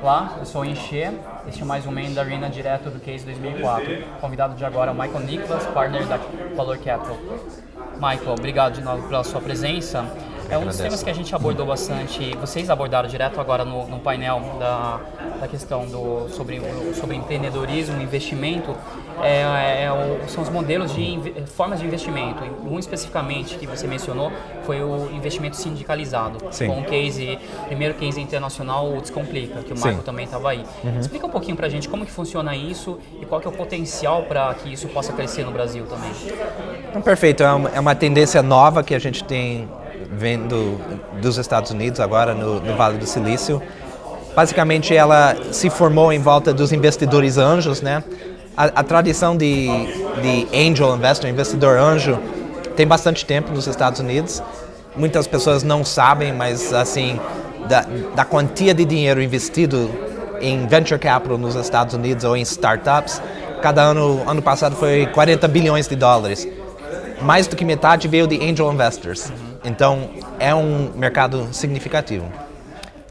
Olá, eu sou o Enche, este é mais um da Arena direto do Case 2004. Convidado de agora é o Michael Nicholas, partner da Valor Capital. Michael, obrigado de novo pela sua presença. É um dos temas que a gente abordou bastante, vocês abordaram direto agora no, no painel da, da questão do, sobre, sobre empreendedorismo, investimento, é, é, é são os modelos de formas de investimento. Um especificamente que você mencionou foi o investimento sindicalizado, Sim. com o case, primeiro case internacional, o Descomplica, que o Marco Sim. também estava aí. Uhum. Explica um pouquinho para a gente como que funciona isso e qual que é o potencial para que isso possa crescer no Brasil também. Então, perfeito, é uma, é uma tendência nova que a gente tem vendo dos Estados Unidos agora no, no Vale do Silício. Basicamente, ela se formou em volta dos investidores anjos, né? A, a tradição de, de angel investor, investidor anjo, tem bastante tempo nos Estados Unidos. Muitas pessoas não sabem, mas assim, da, da quantia de dinheiro investido em venture capital nos Estados Unidos ou em startups, cada ano, ano passado foi 40 bilhões de dólares. Mais do que metade veio de angel investors. Então, é um mercado significativo.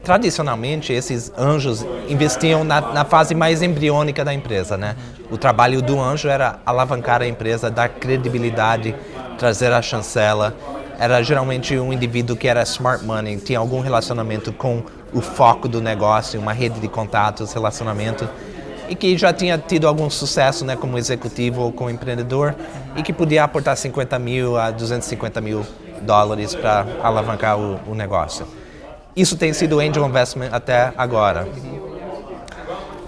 Tradicionalmente, esses anjos investiam na, na, fase mais embriônica da empresa, né? O trabalho do anjo era alavancar a empresa, dar credibilidade, trazer a chancela. Era geralmente um indivíduo que era smart money, tinha algum relacionamento com o foco do negócio, uma rede de contatos, relacionamento, e que já tinha tido algum sucesso, né, como executivo ou como empreendedor, e que podia aportar 50 mil a 250 mil dólares para alavancar o, o, negócio. Isso tem sido angel investment até agora.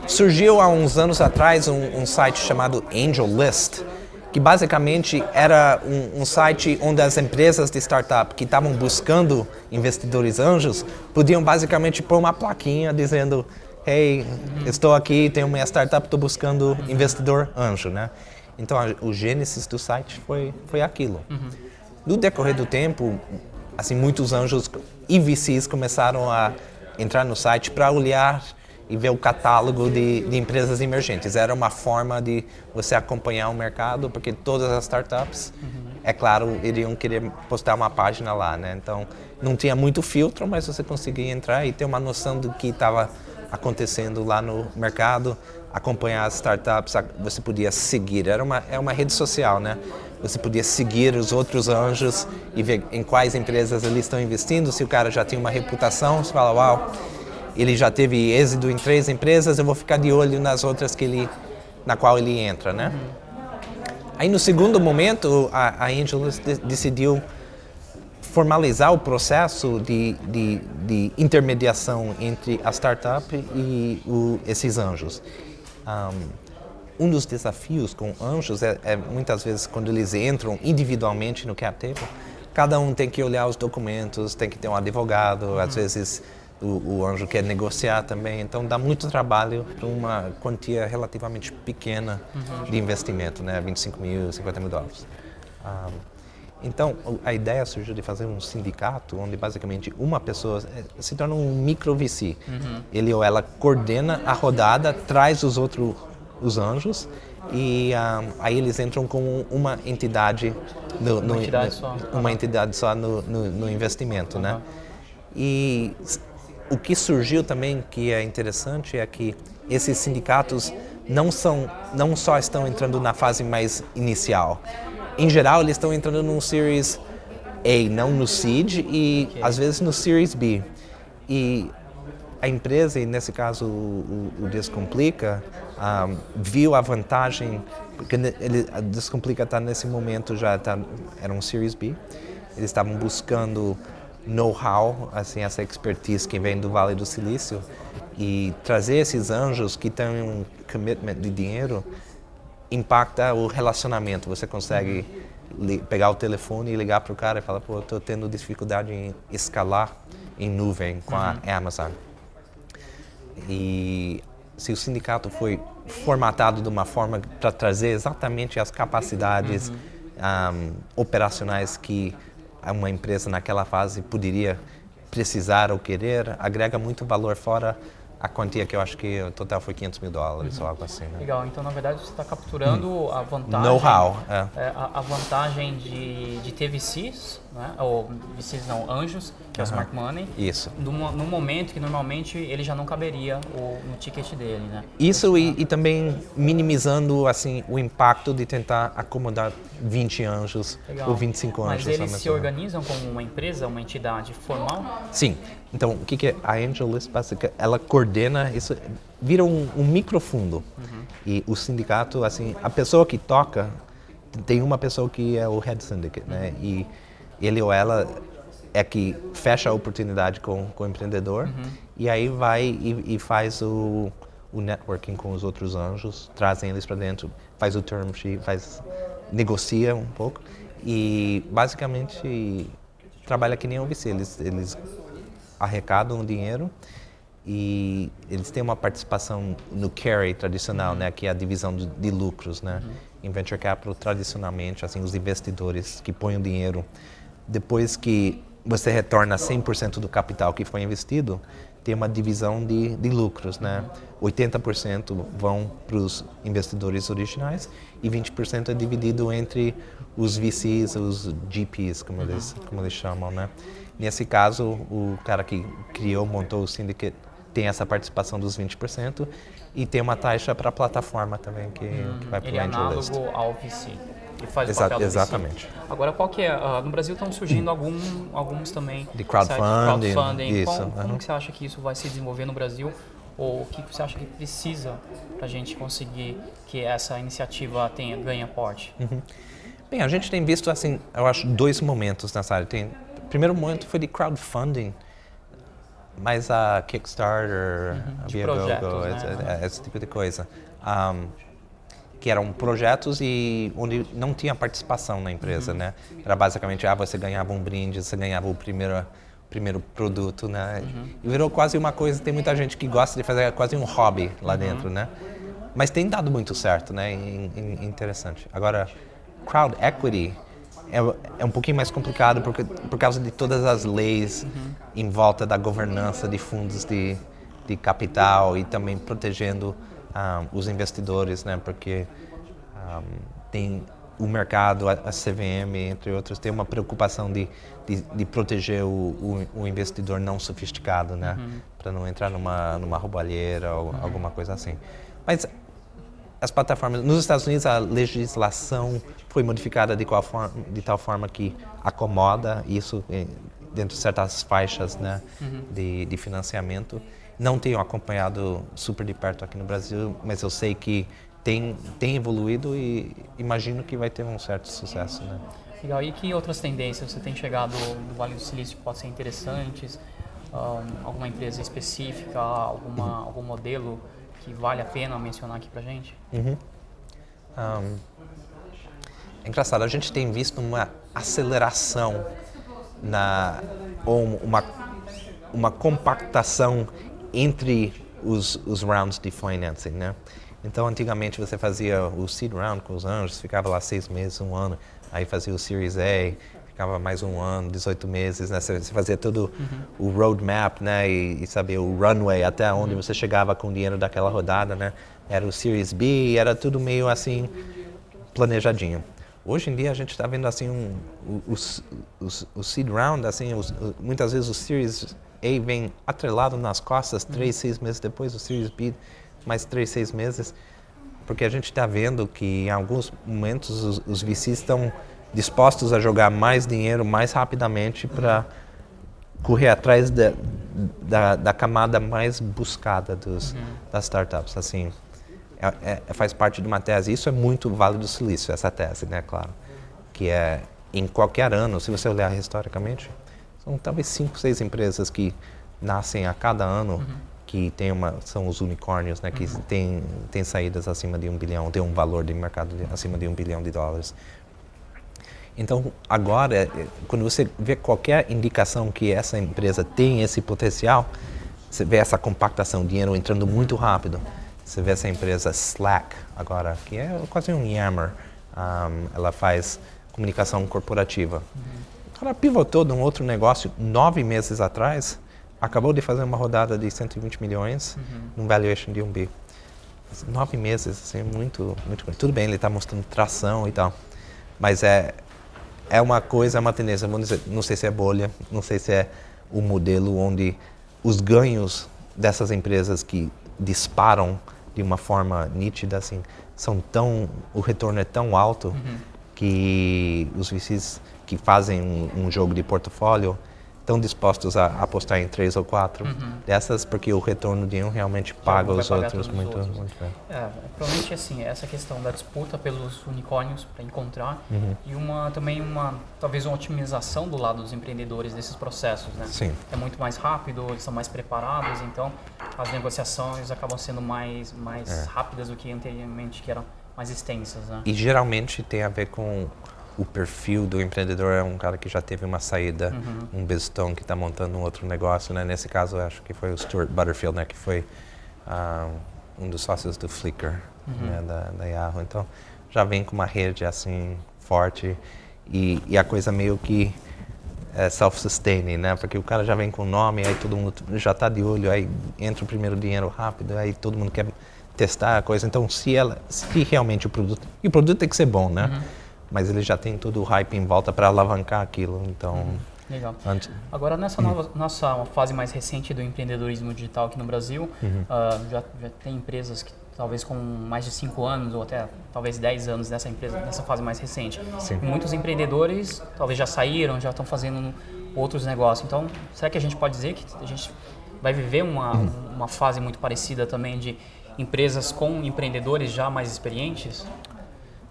Surgiu há uns anos atrás um, um site chamado Angel List, que basicamente era um, um, site onde as empresas de startup que estavam buscando investidores anjos podiam basicamente pôr uma plaquinha dizendo hey, estou aqui, tenho uma startup, estou buscando investidor anjo, né? Então a, o gênesis do site foi, foi aquilo. Uhum. No decorrer do tempo, assim, muitos anjos e VCs começaram a entrar no site para olhar e ver o catálogo de, de, empresas emergentes. Era uma forma de você acompanhar o mercado, porque todas as startups, uhum. é claro, iriam querer postar uma página lá, né? Então, não tinha muito filtro, mas você conseguia entrar e ter uma noção do que estava acontecendo lá no mercado, acompanhar as startups, você podia seguir. Era uma, é uma rede social, né? Você podia seguir os outros anjos e ver em quais empresas eles estão investindo. Se o cara já tem uma reputação, você fala, uau, ele já teve êxito em três empresas, eu vou ficar de olho nas outras que ele, na qual ele entra, né? Aí no segundo momento, a, a Angelus de, decidiu formalizar o processo de, de, de, intermediação entre a startup e o, esses anjos. Um, um dos desafios com anjos é, é, muitas vezes quando eles entram individualmente no cap table, cada um tem que olhar os documentos, tem que ter um advogado, uhum. às vezes o, o, anjo quer negociar também, então dá muito trabalho para uma quantia relativamente pequena uhum. de investimento, né, 25 mil, 50 mil dólares. Um, então, a ideia surgiu de fazer um sindicato onde basicamente uma pessoa eh, se torna um micro VC. Uhum. Ele ou ela coordena a rodada, traz os outros os anjos e um, aí eles entram com uma entidade no, no, uma entidade só, uma entidade só no, no investimento, uhum. né? E o que surgiu também que é interessante é que esses sindicatos não são não só estão entrando na fase mais inicial. Em geral, eles estão entrando no Series A, não no Seed e okay. às vezes no Series B. E a empresa, e nesse caso o, o Descomplica, um, viu a vantagem, porque ele, a Descomplica está nesse momento já tá, era um Series B, eles estavam buscando know-how, assim, essa expertise que vem do Vale do Silício e trazer esses anjos que têm um commitment de dinheiro impacta o relacionamento. Você consegue pegar o telefone e ligar para o cara e falar, pô, estou tendo dificuldade em escalar em nuvem com a uhum. Amazon. E se o sindicato foi formatado de uma forma para trazer exatamente as capacidades uhum. um, operacionais que uma empresa naquela fase poderia precisar ou querer, agrega muito valor fora a quantia que eu acho que o total foi 500 mil dólares uhum. ou algo assim. Né? Legal, então na verdade você está capturando uhum. a vantagem. Know-how. É. É, a, a, vantagem de, de ter VCs, né? ou VCs não, anjos, que que é o Smart Money. Isso. No, no momento que normalmente ele já não caberia o, no ticket dele, né? Isso e, e, também minimizando assim o impacto de tentar acomodar 20 anjos Legal. ou 25 anjos. Mas eles se organizam como uma empresa, uma entidade formal? Sim. Então, o que, que é a Angel List Básica? Ela coordena isso, vira um, um microfundo. Uhum. E o sindicato, assim, a pessoa que toca, tem uma pessoa que é o head syndicate, né? uhum. E ele ou ela é que fecha a oportunidade com, com o empreendedor uhum. e aí vai e, e faz o, o networking com os outros anjos, trazem eles para dentro, faz o term sheet, faz, negocia um pouco e basicamente trabalha que nem o VC. Eles, eles arrecadam o dinheiro e eles têm uma participação no carry tradicional, né, que é a divisão de, de lucros, né. Uhum. Em venture capital tradicionalmente, assim, os investidores que põem o dinheiro depois que você retorna 100% do capital que foi investido, tem uma divisão de, de lucros, né? 80% vão para os investidores originais e 20% é dividido entre os VCs, os GPs, como eles, como eles chamam, né? Nesse caso, o cara que criou, montou o syndicate tem essa participação dos 20% e tem uma taxa para a plataforma também que, que vai para o Ele é análogo ao VC e faz Exa o papel Exatamente. Agora, qual que é? Uh, no Brasil estão surgindo algum, alguns também... De crowdfunding. crowdfunding. Isso. Qual, como que você acha que isso vai se desenvolver no Brasil? Ou o que você acha que precisa para a gente conseguir que essa iniciativa tenha, ganhe porte? Uhum. Bem, a gente tem visto, assim, eu acho, dois momentos nessa área. Tem, o primeiro momento foi de crowdfunding, mas a Kickstarter, uhum, a Viagogo, né? esse, esse, tipo de coisa. Um, que eram projetos e onde não tinha participação na empresa, uhum. né? Era basicamente, ah, você ganhava um brinde, você ganhava o primeiro primeiro produto, né? Uhum. E virou quase uma coisa, tem muita gente que gosta de fazer quase um hobby lá uhum. dentro, né? Mas tem dado muito certo, né? interessante. Agora, crowd equity é, é um pouquinho mais complicado porque, por causa de todas as leis uhum. em volta da governança de fundos de, de capital e também protegendo um, os investidores, né? Porque um, tem o mercado, a, a, CVM, entre outros, tem uma preocupação de, de, de proteger o, o, o, investidor não sofisticado, né? Uhum. Para não entrar numa, numa roubalheira ou uhum. alguma coisa assim. Mas as plataformas, nos Estados Unidos a legislação foi modificada de, qual forma, de tal forma que acomoda isso dentro de certas faixas né, uhum. de, de financiamento. Não tenho acompanhado super de perto aqui no Brasil, mas eu sei que tem, tem evoluído e imagino que vai ter um certo sucesso. Né? Legal. E que outras tendências você tem chegado do Vale do Silício que podem ser interessantes? Um, alguma empresa específica, alguma, uhum. algum modelo que vale a pena mencionar aqui para gente? Uhum. Um, é engraçado, a gente tem visto uma aceleração na ou uma uma compactação entre os, os rounds de financing, né? Então, antigamente você fazia o seed round com os anjos, ficava lá seis meses, um ano, aí fazia o Series A, ficava mais um ano, 18 meses, né? Você, fazia todo uhum. o roadmap, né? E, e sabia o runway até onde uhum. você chegava com o dinheiro daquela rodada, né? Era o Series B, era tudo meio assim planejadinho. Hoje em dia a gente está vendo assim um, os, os, o seed round, assim, os, muitas vezes o Series a vem atrelado nas costas três, seis meses depois, o Series B mais três, seis meses, porque a gente está vendo que em alguns momentos os, os VCs estão dispostos a jogar mais dinheiro mais rapidamente para correr atrás da, da, da, camada mais buscada dos, uhum. das startups. Assim, é, é, faz parte de uma tese. Isso é muito Vale do Silício, essa tese, né, claro. Que é, em qualquer ano, se você olhar historicamente, são talvez cinco, seis empresas que nascem a cada ano, uhum. que tem uma, são os unicórnios, né, que uhum. têm tem saídas acima de um bilhão, tem um valor de mercado de, acima de um bilhão de dólares. Então, agora, é, quando você vê qualquer indicação que essa empresa tem esse potencial, você vê essa compactação, dinheiro entrando muito rápido. Você vê essa empresa Slack agora, que é quase um Yammer. Um, ela faz comunicação corporativa. Uhum. Ela pivotou de um outro negócio nove meses atrás, acabou de fazer uma rodada de 120 milhões, uhum. num valuation de um bi. Nove meses, assim, muito, muito. Tudo bem, ele está mostrando tração e tal, mas é é uma coisa, é uma tendência. Não sei se é bolha, não sei se é o modelo onde os ganhos dessas empresas que disparam de uma forma nítida, assim, são tão, o retorno é tão alto uhum. que os VCs que fazem um, um jogo de portfólio estão dispostos a apostar em três ou quatro uhum. dessas porque o retorno de um realmente paga os outros muito, outros. muito bem. É, provavelmente assim, essa questão da disputa pelos unicórnios para encontrar uhum. e uma também uma talvez uma otimização do lado dos empreendedores desses processos, né? Sim. É muito mais rápido, eles são mais preparados, então as negociações acabam sendo mais mais é. rápidas do que anteriormente que eram mais extensas, né? E geralmente tem a ver com o perfil do empreendedor é um cara que já teve uma saída, uhum. um bestão que está montando um outro negócio, né? Nesse caso, acho que foi o Stuart Butterfield, né? Que foi uh, um dos sócios do Flickr, uhum. né? da, da Yahoo. Então, já vem com uma rede assim forte e, e a coisa meio que é self-sustaining, né? Porque o cara já vem com o nome, aí todo mundo já está de olho, aí entra o primeiro dinheiro rápido, aí todo mundo quer testar a coisa. Então, se ela, se realmente o produto, e o produto tem que ser bom, né? Uhum mas ele já tem todo o hype em volta para alavancar aquilo. Então, uhum. Legal. Antes... Agora, nessa nova, uhum. nossa fase mais recente do empreendedorismo digital aqui no Brasil, uhum. uh, já, já tem empresas que talvez com mais de 5 anos ou até talvez 10 anos nessa empresa, nessa fase mais recente. Sim. Muitos empreendedores talvez já saíram, já estão fazendo outros negócios. Então, será que a gente pode dizer que a gente vai viver uma, uhum. uma fase muito parecida também de empresas com empreendedores já mais experientes?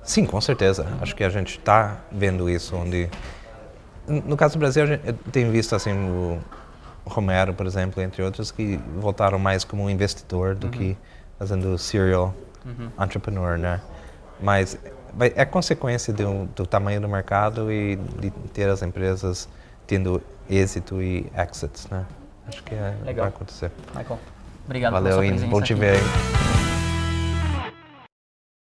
Sim, com certeza. Acho que a gente está vendo isso, onde... No caso do Brasil, eu tenho visto assim o Romero, por exemplo, entre outros, que voltaram mais como um investidor do uhum. que fazendo serial uhum. entrepreneur, né? Mas é consequência do, do, tamanho do mercado e de ter as empresas tendo êxito e exits, né? Acho que é, vai acontecer. Michael, obrigado Valeu, pela sua Bom te ver aí.